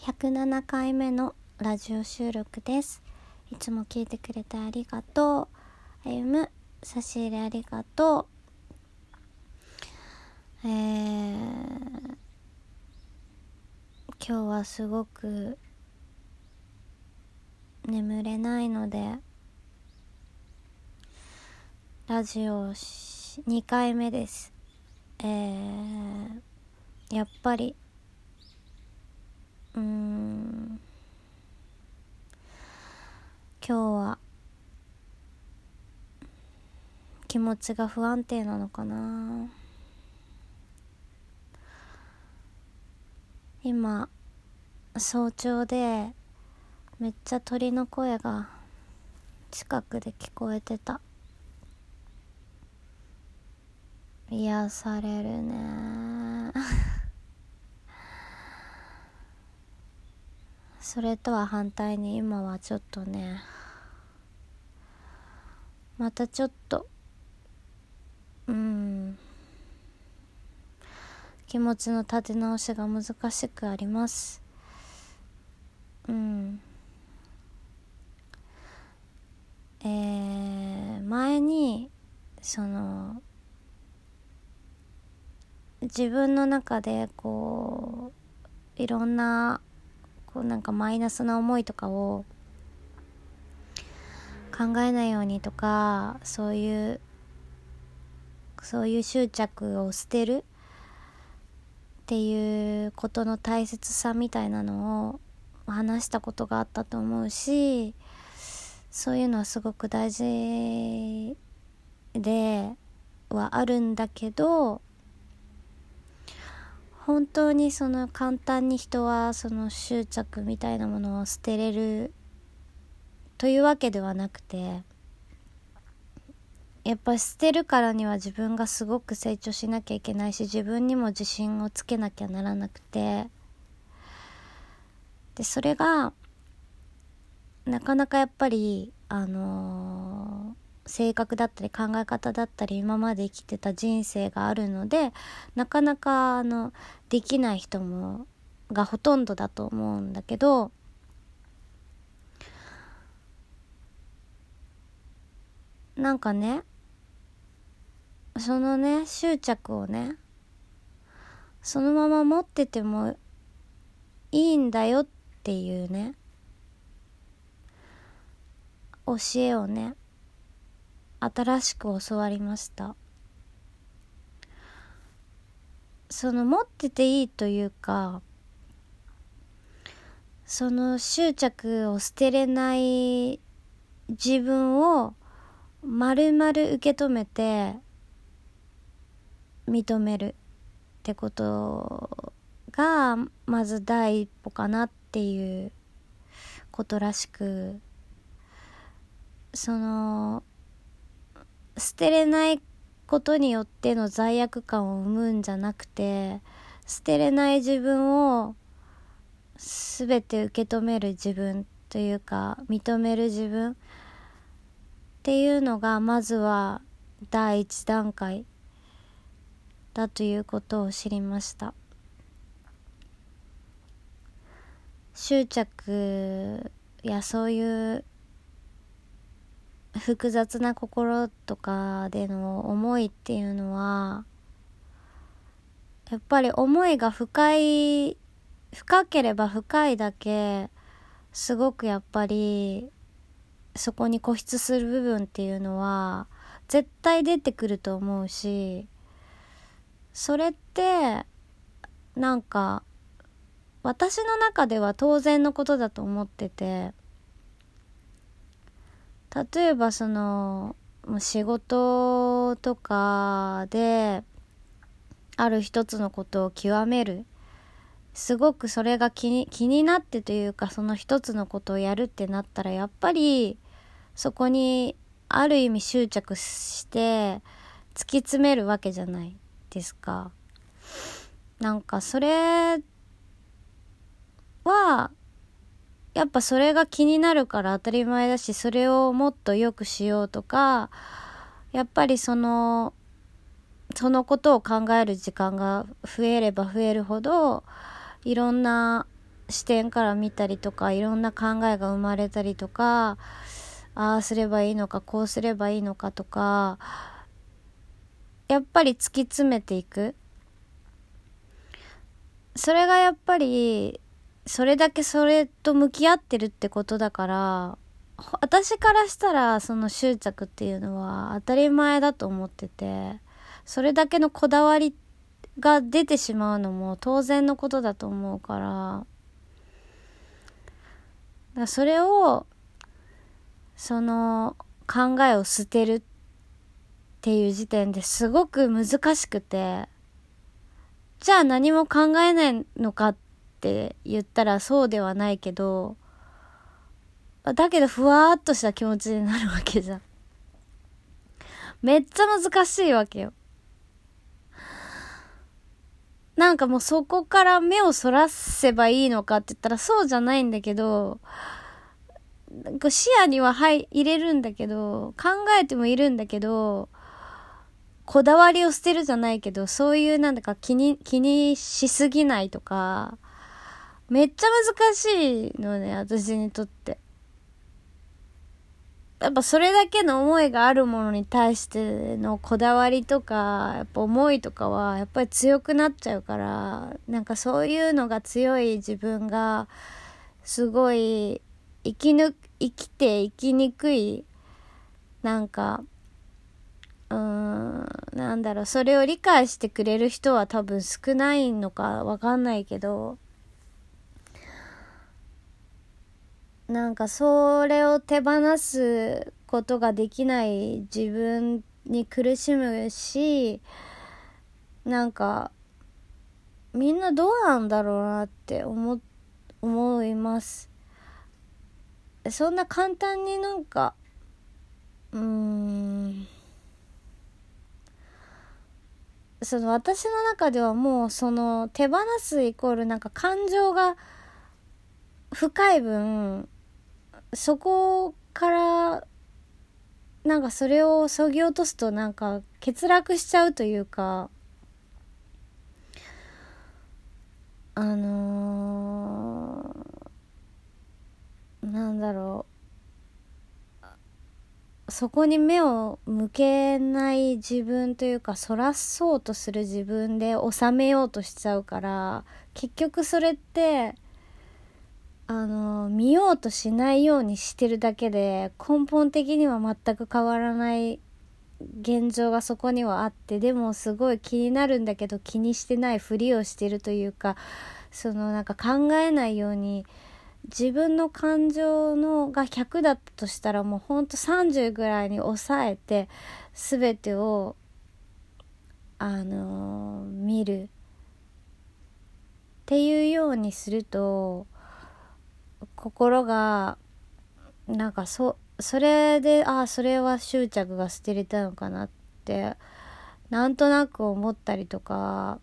107回目のラジオ収録です。いつも聞いてくれてありがとう。歩む差し入れありがとう。えー、今日はすごく眠れないのでラジオ2回目です。えー、やっぱりうん。今日は気持ちが不安定なのかな。今早朝でめっちゃ鳥の声が近くで聞こえてた。癒されるね。それとは反対に今はちょっとねまたちょっとうん気持ちの立て直しが難しくあります。うん。えー、前にその自分の中でこういろんなこうなんかマイナスな思いとかを考えないようにとかそういうそういう執着を捨てるっていうことの大切さみたいなのを話したことがあったと思うしそういうのはすごく大事ではあるんだけど本当にその簡単に人はその執着みたいなものを捨てれるというわけではなくてやっぱ捨てるからには自分がすごく成長しなきゃいけないし自分にも自信をつけなきゃならなくてでそれがなかなかやっぱりあのー性格だったり考え方だったり今まで生きてた人生があるのでなかなかあのできない人もがほとんどだと思うんだけどなんかねそのね執着をねそのまま持っててもいいんだよっていうね教えをね新しく教わりました。その持ってていいというかその執着を捨てれない自分を丸々受け止めて認めるってことがまず第一歩かなっていうことらしくその捨てれないことによっての罪悪感を生むんじゃなくて捨てれない自分を全て受け止める自分というか認める自分っていうのがまずは第一段階だということを知りました。執着やそういう複雑な心とかでの思いっていうのはやっぱり思いが深い深ければ深いだけすごくやっぱりそこに固執する部分っていうのは絶対出てくると思うしそれってなんか私の中では当然のことだと思ってて例えばその仕事とかである一つのことを極めるすごくそれが気に気になってというかその一つのことをやるってなったらやっぱりそこにある意味執着して突き詰めるわけじゃないですか。なんかそれはやっぱそれが気になるから当たり前だしそれをもっと良くしようとかやっぱりそのそのことを考える時間が増えれば増えるほどいろんな視点から見たりとかいろんな考えが生まれたりとかああすればいいのかこうすればいいのかとかやっぱり突き詰めていく。それがやっぱりそれだけそれと向き合ってるってことだから私からしたらその執着っていうのは当たり前だと思っててそれだけのこだわりが出てしまうのも当然のことだと思うからだそれをその考えを捨てるっていう時点ですごく難しくてじゃあ何も考えないのかってって言ったらそうではないけどだけどふわっとした気持ちになるわけじゃん。めっちゃ難しいわけよ。なんかもうそこから目をそらせばいいのかって言ったらそうじゃないんだけど、視野には入れるんだけど、考えてもいるんだけど、こだわりを捨てるじゃないけど、そういうなんだか気に、気にしすぎないとか、めっちゃ難しいのね、私にとって。やっぱそれだけの思いがあるものに対してのこだわりとか、やっぱ思いとかはやっぱり強くなっちゃうから、なんかそういうのが強い自分が、すごい生きぬ、生きて生きにくい、なんか、うーん、なんだろう、それを理解してくれる人は多分少ないのかわかんないけど、なんかそれを手放すことができない自分に苦しむしなんかみんなどうなんだろうなって思思います。そんな簡単になんかうんその私の中ではもうその手放すイコールなんか感情が深い分そこからなんかそれをそぎ落とすとなんか欠落しちゃうというかあのー、なんだろう。そこに目を向けない自分というかそらそうとする自分で収めようとしちゃうから結局それってあの見ようとしないようにしてるだけで根本的には全く変わらない現状がそこにはあってでもすごい気になるんだけど気にしてないふりをしてるというかそのなんか考えないように自分の感情のが100だったとしたらもうほんと30ぐらいに抑えて全てをあのー、見る。っていうようにすると心がなんかそそれでああそれは執着が捨てれたのかなってなんとなく思ったりとか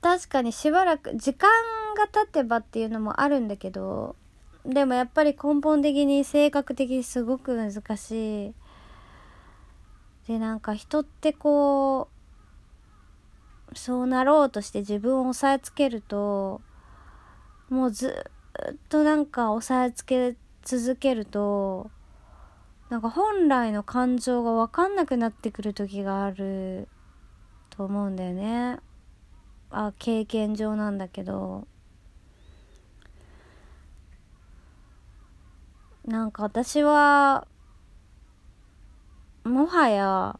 確かにしばらく時間が経てばっていうのもあるんだけどでもやっぱり根本的に性格的にすごく難しい。でなんか人ってこうそうなろうとして自分を押さえつけるともうずっとなんか押さえつけ続けるとなんか本来の感情が分かんなくなってくる時があると思うんだよね。あ経験上なんだけど。なんか私はもはや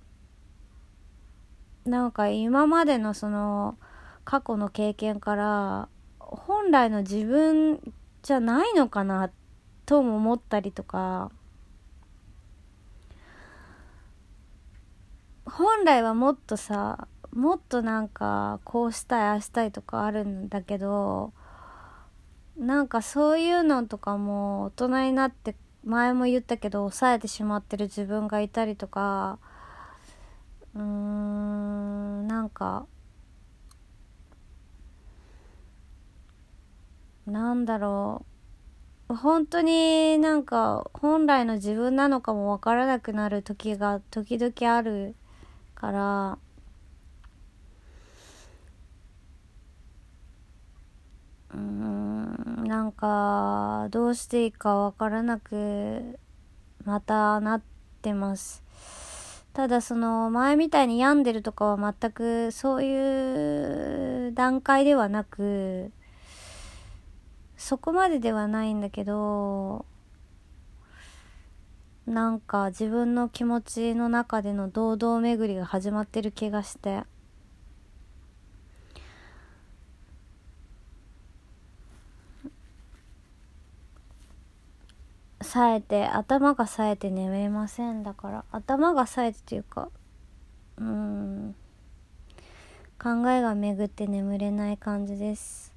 なんか今までのその過去の経験から本来の自分じゃないのかなとも思ったりとか。本来はもっとさもっとなんかこうしたいああしたいとかあるんだけどなんかそういうのとかも大人になって前も言ったけど抑えてしまってる自分がいたりとかうーんなんかなんだろう。本当になんか本来の自分なのかもわからなくなる時が時々あるから。うんかどうしていいかわからなくまたなってます。ただその前みたいに病んでるとかは全くそういう段階ではなくそこまでではないんだけどなんか自分の気持ちの中での堂々巡りが始まってる気がして。冴えて頭が冴えて眠れませんだから。頭が冴えてというかうん。考えが巡って眠れない感じです。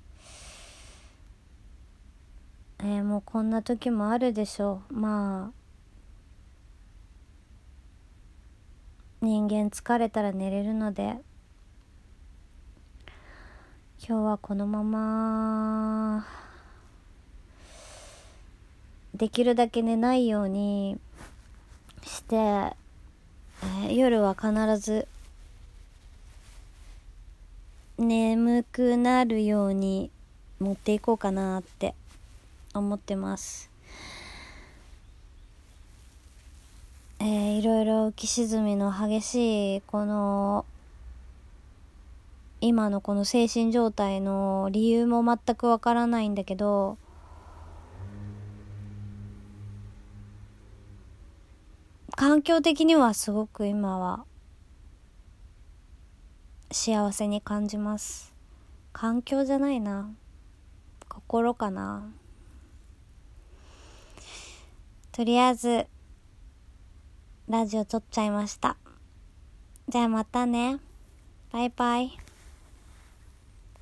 えー、もうこんな時もあるでしょう。まあ人間疲れたら寝れるので。今日はこのままできるだけ寝ないようにして、えー、夜は必ず眠くなるように持っていこうかなって。思ってます。えー、いろいろ浮き沈みの激しいこの今のこの精神状態の理由も全くわからないんだけど環境的にはすごく今は幸せに感じます。環境じゃないな。心かな。とりあえずラジオ撮っちゃいました。じゃあまたね。バイバイ。